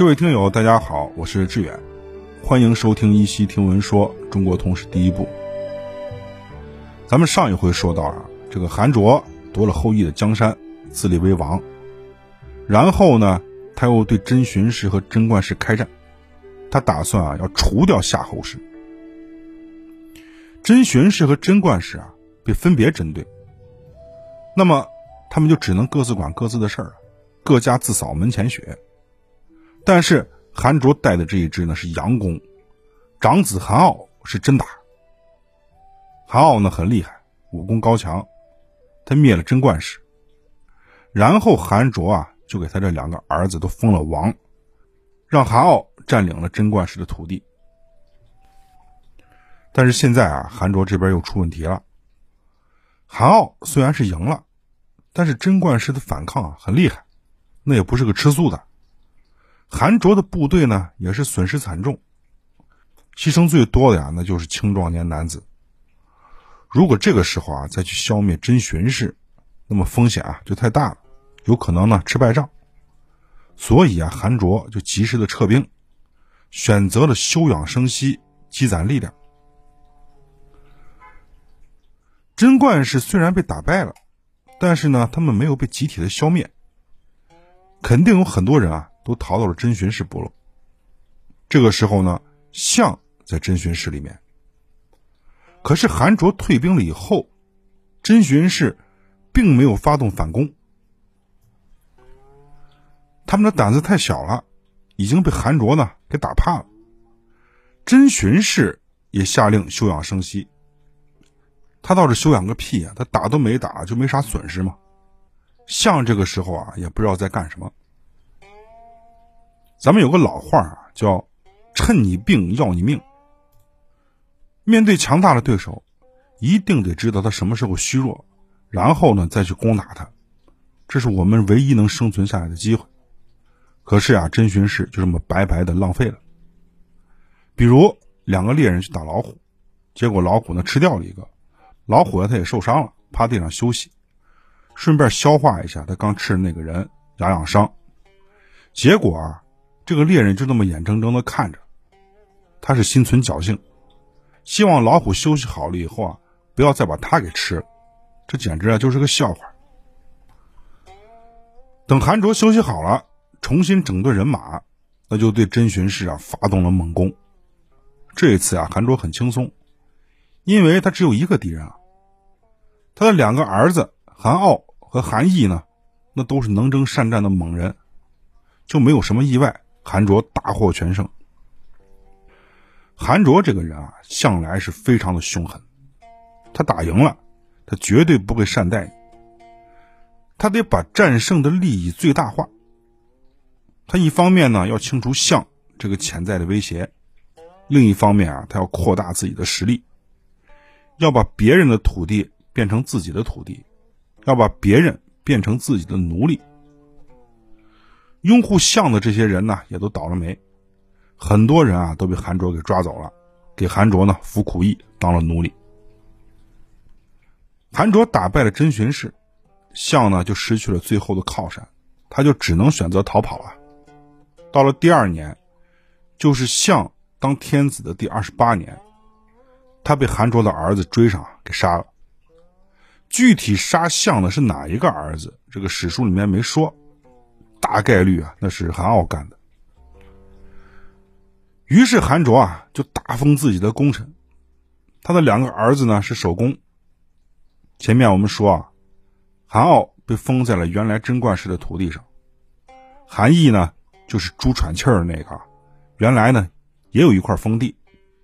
各位听友，大家好，我是志远，欢迎收听《一席听闻说》中国通史第一部。咱们上一回说到啊，这个韩卓夺了后羿的江山，自立为王，然后呢，他又对真荀氏和真观氏开战，他打算啊要除掉夏侯氏。真荀氏和真观氏啊被分别针对，那么他们就只能各自管各自的事儿，各家自扫门前雪。但是韩卓带的这一支呢是佯攻，长子韩傲是真打。韩傲呢很厉害，武功高强，他灭了贞观氏，然后韩卓啊就给他这两个儿子都封了王，让韩傲占领了贞观氏的土地。但是现在啊，韩卓这边又出问题了。韩傲虽然是赢了，但是贞观氏的反抗啊很厉害，那也不是个吃素的。韩卓的部队呢也是损失惨重，牺牲最多的呀那就是青壮年男子。如果这个时候啊再去消灭真荀氏，那么风险啊就太大了，有可能呢吃败仗。所以啊，韩卓就及时的撤兵，选择了休养生息，积攒力量。贞观氏虽然被打败了，但是呢，他们没有被集体的消灭，肯定有很多人啊都逃到了真荀氏部落。这个时候呢，象在真荀氏里面。可是韩卓退兵了以后，真荀氏并没有发动反攻，他们的胆子太小了，已经被韩卓呢给打怕了。真荀氏也下令休养生息。他倒是休养个屁呀！他打都没打，就没啥损失嘛。象这个时候啊，也不知道在干什么。咱们有个老话啊，叫“趁你病要你命”。面对强大的对手，一定得知道他什么时候虚弱，然后呢再去攻打他。这是我们唯一能生存下来的机会。可是啊，真荀氏就这么白白的浪费了。比如两个猎人去打老虎，结果老虎呢吃掉了一个。老虎呢，他也受伤了，趴地上休息，顺便消化一下他刚吃的那个人，养养伤。结果啊，这个猎人就那么眼睁睁的看着，他是心存侥幸，希望老虎休息好了以后啊，不要再把他给吃了。这简直啊就是个笑话。等韩卓休息好了，重新整顿人马，那就对真荀氏啊发动了猛攻。这一次啊，韩卓很轻松，因为他只有一个敌人啊。他的两个儿子韩傲和韩毅呢，那都是能征善战的猛人，就没有什么意外，韩卓大获全胜。韩卓这个人啊，向来是非常的凶狠，他打赢了，他绝对不会善待你，他得把战胜的利益最大化。他一方面呢要清除项这个潜在的威胁，另一方面啊，他要扩大自己的实力，要把别人的土地。变成自己的土地，要把别人变成自己的奴隶。拥护项的这些人呢，也都倒了霉，很多人啊都被韩卓给抓走了，给韩卓呢服苦役，当了奴隶。韩卓打败了真荀氏，项呢就失去了最后的靠山，他就只能选择逃跑啊。到了第二年，就是项当天子的第二十八年，他被韩卓的儿子追上，给杀了。具体杀项的是哪一个儿子？这个史书里面没说，大概率啊，那是韩傲干的。于是韩卓啊，就大封自己的功臣，他的两个儿子呢是守宫。前面我们说啊，韩傲被封在了原来贞观氏的土地上，韩义呢就是猪喘气儿那个，原来呢也有一块封地，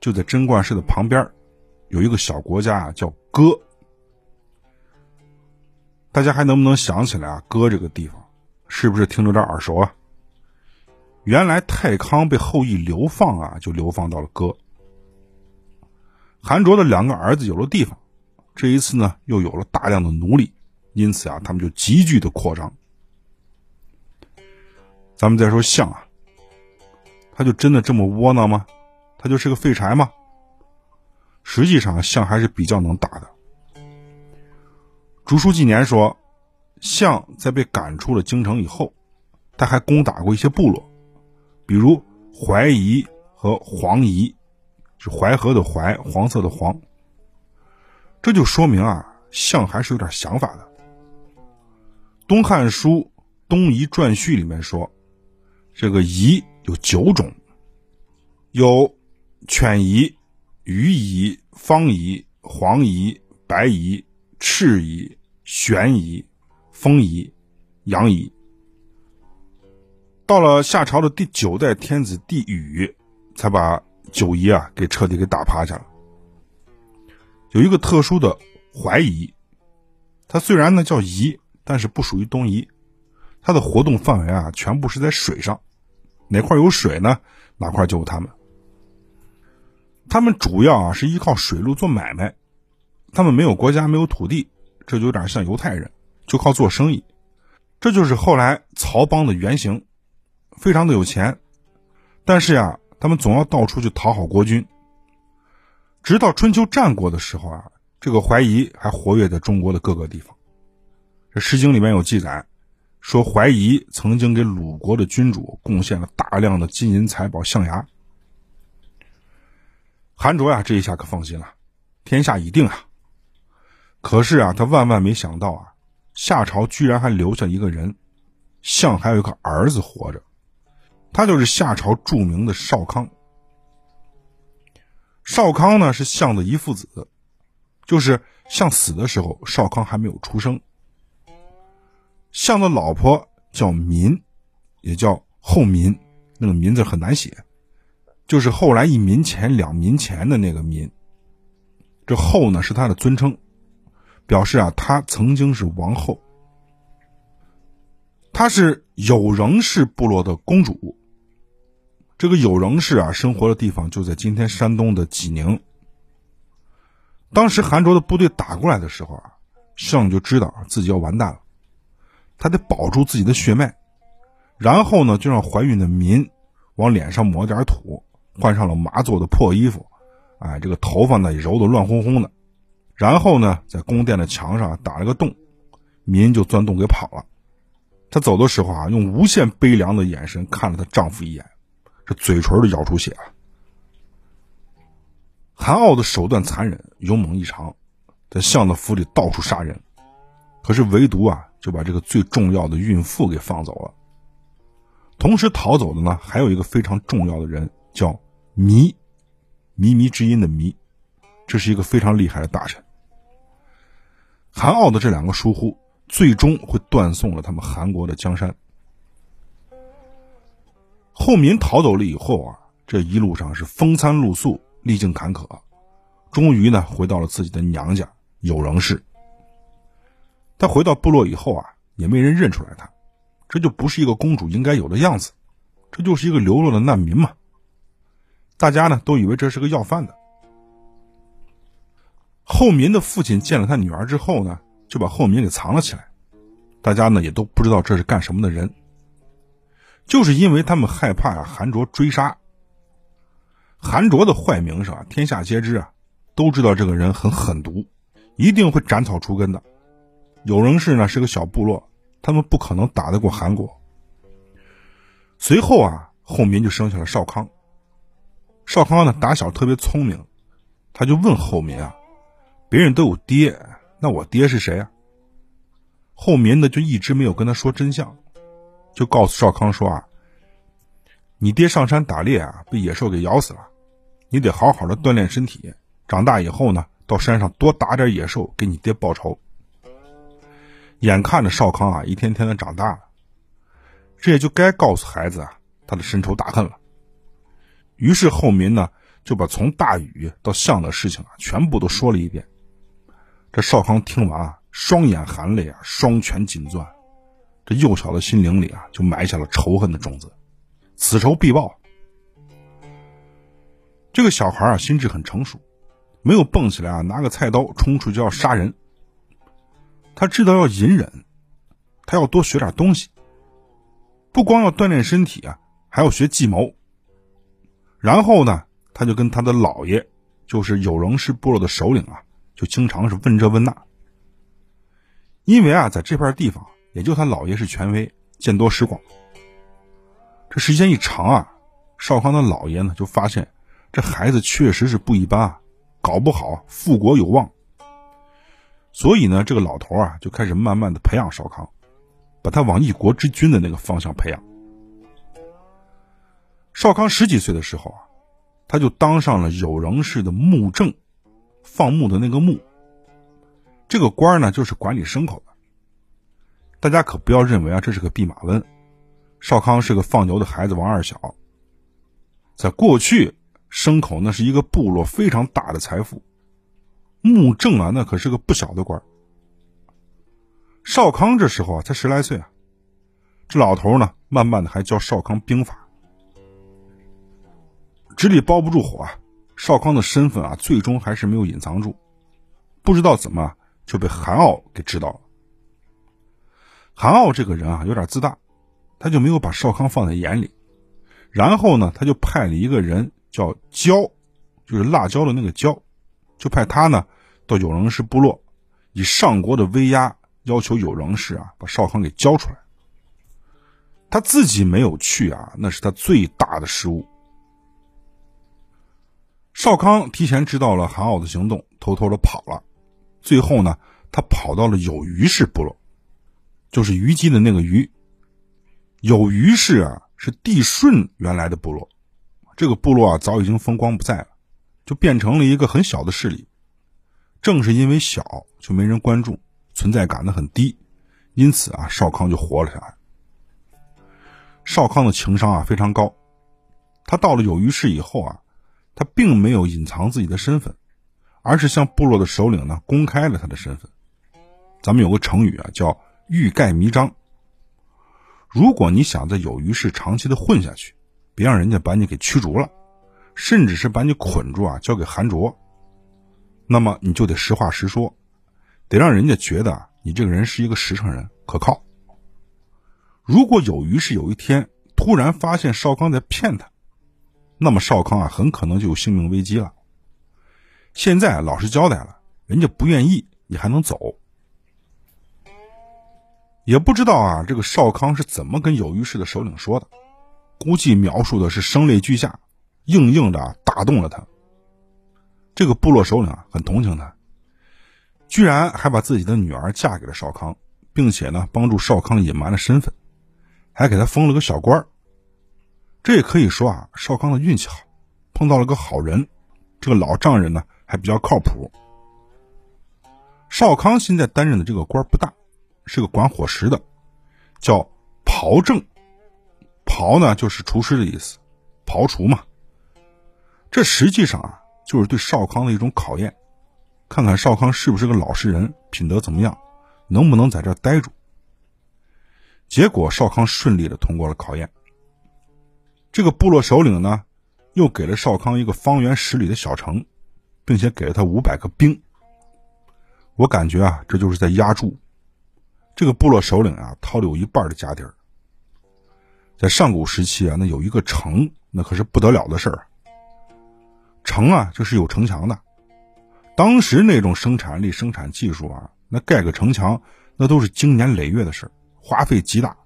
就在贞观氏的旁边，有一个小国家啊叫哥。大家还能不能想起来啊？哥这个地方，是不是听着有点耳熟啊？原来太康被后羿流放啊，就流放到了哥。韩卓的两个儿子有了地方，这一次呢，又有了大量的奴隶，因此啊，他们就急剧的扩张。咱们再说象啊，他就真的这么窝囊吗？他就是个废柴吗？实际上，象还是比较能打的。竹书纪年说，项在被赶出了京城以后，他还攻打过一些部落，比如淮夷和黄夷，是淮河的淮，黄色的黄。这就说明啊，象还是有点想法的。《东汉书·东夷传序》里面说，这个夷有九种，有犬夷、鱼夷、方夷、黄夷、白夷、赤夷、玄夷、风夷、阳夷。到了夏朝的第九代天子帝禹，才把九夷啊给彻底给打趴下了。有一个特殊的淮夷，它虽然呢叫夷，但是不属于东夷，它的活动范围啊全部是在水上，哪块有水呢，哪块就有他们。他们主要啊是依靠水路做买卖，他们没有国家，没有土地，这就有点像犹太人，就靠做生意。这就是后来曹邦的原型。非常的有钱，但是呀，他们总要到处去讨好国君。直到春秋战国的时候啊，这个怀疑还活跃在中国的各个地方。这《诗经》里面有记载，说怀疑曾经给鲁国的君主贡献了大量的金银财宝、象牙。韩卓呀，这一下可放心了，天下已定啊。可是啊，他万万没想到啊，夏朝居然还留下一个人，象还有一个儿子活着。他就是夏朝著名的少康。少康呢是项的遗父子，就是项死的时候，少康还没有出生。项的老婆叫民，也叫后民，那个民字很难写，就是后来一民钱两民钱的那个民。这后呢是他的尊称，表示啊她曾经是王后。她是有仍氏部落的公主。这个有仍氏啊，生活的地方就在今天山东的济宁。当时韩卓的部队打过来的时候啊，项就知道自己要完蛋了，他得保住自己的血脉，然后呢，就让怀孕的民往脸上抹点土，换上了麻做的破衣服，哎，这个头发呢也揉得乱哄哄的，然后呢，在宫殿的墙上打了个洞，民就钻洞给跑了。她走的时候啊，用无限悲凉的眼神看了她丈夫一眼。这嘴唇都咬出血了。韩傲的手段残忍、勇猛异常，在相的府里到处杀人，可是唯独啊，就把这个最重要的孕妇给放走了。同时逃走的呢，还有一个非常重要的人，叫靡，靡靡之音的靡，这是一个非常厉害的大臣。韩傲的这两个疏忽，最终会断送了他们韩国的江山。后民逃走了以后啊，这一路上是风餐露宿，历经坎坷，终于呢回到了自己的娘家有仍氏。他回到部落以后啊，也没人认出来他，这就不是一个公主应该有的样子，这就是一个流落的难民嘛。大家呢都以为这是个要饭的。后民的父亲见了他女儿之后呢，就把后民给藏了起来，大家呢也都不知道这是干什么的人。就是因为他们害怕啊，韩卓追杀。韩卓的坏名声啊，天下皆知啊，都知道这个人很狠毒，一定会斩草除根的。有荣氏呢是个小部落，他们不可能打得过韩国。随后啊，后民就生下了少康。少康呢打小特别聪明，他就问后民啊：“别人都有爹，那我爹是谁啊？”后民呢就一直没有跟他说真相。就告诉少康说啊，你爹上山打猎啊，被野兽给咬死了，你得好好的锻炼身体，长大以后呢，到山上多打点野兽，给你爹报仇。眼看着少康啊，一天天的长大了，这也就该告诉孩子啊，他的深仇大恨了。于是后民呢，就把从大禹到项的事情啊，全部都说了一遍。这少康听完啊，双眼含泪啊，双拳紧攥。这幼小的心灵里啊，就埋下了仇恨的种子，此仇必报。这个小孩啊，心智很成熟，没有蹦起来啊，拿个菜刀冲出去要杀人。他知道要隐忍，他要多学点东西，不光要锻炼身体啊，还要学计谋。然后呢，他就跟他的姥爷，就是有仍氏部落的首领啊，就经常是问这问那。因为啊，在这片地方。也就他姥爷是权威，见多识广。这时间一长啊，少康的老爷呢就发现这孩子确实是不一般啊，搞不好复国有望。所以呢，这个老头啊就开始慢慢的培养少康，把他往一国之君的那个方向培养。少康十几岁的时候啊，他就当上了有仍氏的牧正，放牧的那个牧。这个官呢，就是管理牲口的。大家可不要认为啊，这是个弼马温。少康是个放牛的孩子，王二小。在过去，牲口那是一个部落非常大的财富，牧正啊，那可是个不小的官。少康这时候啊，才十来岁啊，这老头呢，慢慢的还教少康兵法。纸里包不住火啊！少康的身份啊，最终还是没有隐藏住，不知道怎么就被韩傲给知道了。韩傲这个人啊，有点自大，他就没有把少康放在眼里。然后呢，他就派了一个人叫焦，就是辣椒的那个焦，就派他呢到有仍氏部落，以上国的威压要求有仍氏啊把少康给交出来。他自己没有去啊，那是他最大的失误。少康提前知道了韩傲的行动，偷偷的跑了。最后呢，他跑到了有虞氏部落，就是虞姬的那个虞。有虞氏啊，是帝舜原来的部落。这个部落啊，早已经风光不再了，就变成了一个很小的势力。正是因为小，就没人关注，存在感呢很低，因此啊，少康就活了下来。少康的情商啊非常高，他到了有虞氏以后啊。他并没有隐藏自己的身份，而是向部落的首领呢公开了他的身份。咱们有个成语啊，叫“欲盖弥彰”。如果你想在有虞氏长期的混下去，别让人家把你给驱逐了，甚至是把你捆住啊，交给韩卓，那么你就得实话实说，得让人家觉得你这个人是一个实诚人，可靠。如果有虞氏有一天突然发现少康在骗他，那么少康啊，很可能就有性命危机了。现在老实交代了，人家不愿意，你还能走？也不知道啊，这个少康是怎么跟有虞氏的首领说的？估计描述的是声泪俱下，硬硬的打动了他。这个部落首领啊，很同情他，居然还把自己的女儿嫁给了少康，并且呢，帮助少康隐瞒了身份，还给他封了个小官儿。这也可以说啊，少康的运气好，碰到了个好人。这个老丈人呢，还比较靠谱。少康现在担任的这个官不大，是个管伙食的，叫庖正。庖呢，就是厨师的意思，庖厨嘛。这实际上啊，就是对少康的一种考验，看看少康是不是个老实人，品德怎么样，能不能在这待住。结果少康顺利的通过了考验。这个部落首领呢，又给了少康一个方圆十里的小城，并且给了他五百个兵。我感觉啊，这就是在压住这个部落首领啊，掏了有一半的家底儿。在上古时期啊，那有一个城，那可是不得了的事儿。城啊，就是有城墙的。当时那种生产力、生产技术啊，那盖个城墙，那都是经年累月的事儿，花费极大。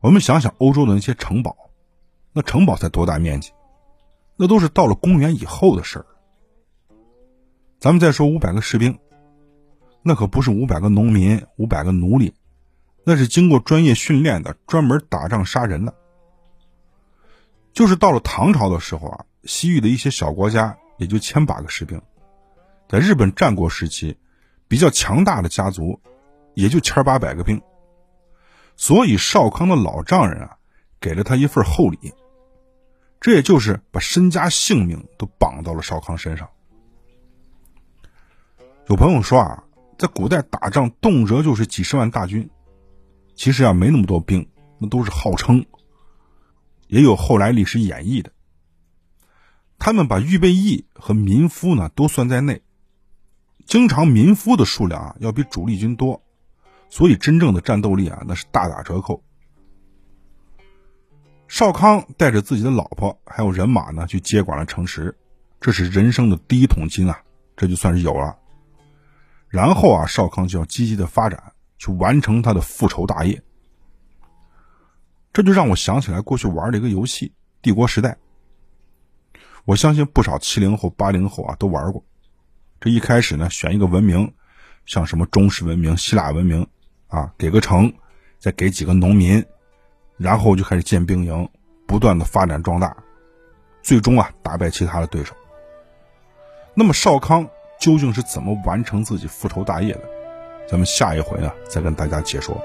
我们想想欧洲的那些城堡。那城堡才多大面积？那都是到了公元以后的事儿。咱们再说五百个士兵，那可不是五百个农民、五百个奴隶，那是经过专业训练的，专门打仗杀人的。就是到了唐朝的时候啊，西域的一些小国家也就千把个士兵，在日本战国时期，比较强大的家族也就千八百个兵。所以少康的老丈人啊，给了他一份厚礼。这也就是把身家性命都绑到了少康身上。有朋友说啊，在古代打仗动辄就是几十万大军，其实啊没那么多兵，那都是号称。也有后来历史演绎的，他们把预备役和民夫呢都算在内，经常民夫的数量啊要比主力军多，所以真正的战斗力啊那是大打折扣。少康带着自己的老婆还有人马呢，去接管了城池，这是人生的第一桶金啊，这就算是有了。然后啊，少康就要积极的发展，去完成他的复仇大业。这就让我想起来过去玩的一个游戏《帝国时代。我相信不少七零后、八零后啊都玩过。这一开始呢，选一个文明，像什么中式文明、希腊文明啊，给个城，再给几个农民，然后就开始建兵营，不断的发展壮大，最终啊打败其他的对手。那么少康究竟是怎么完成自己复仇大业的？咱们下一回呢再跟大家解说。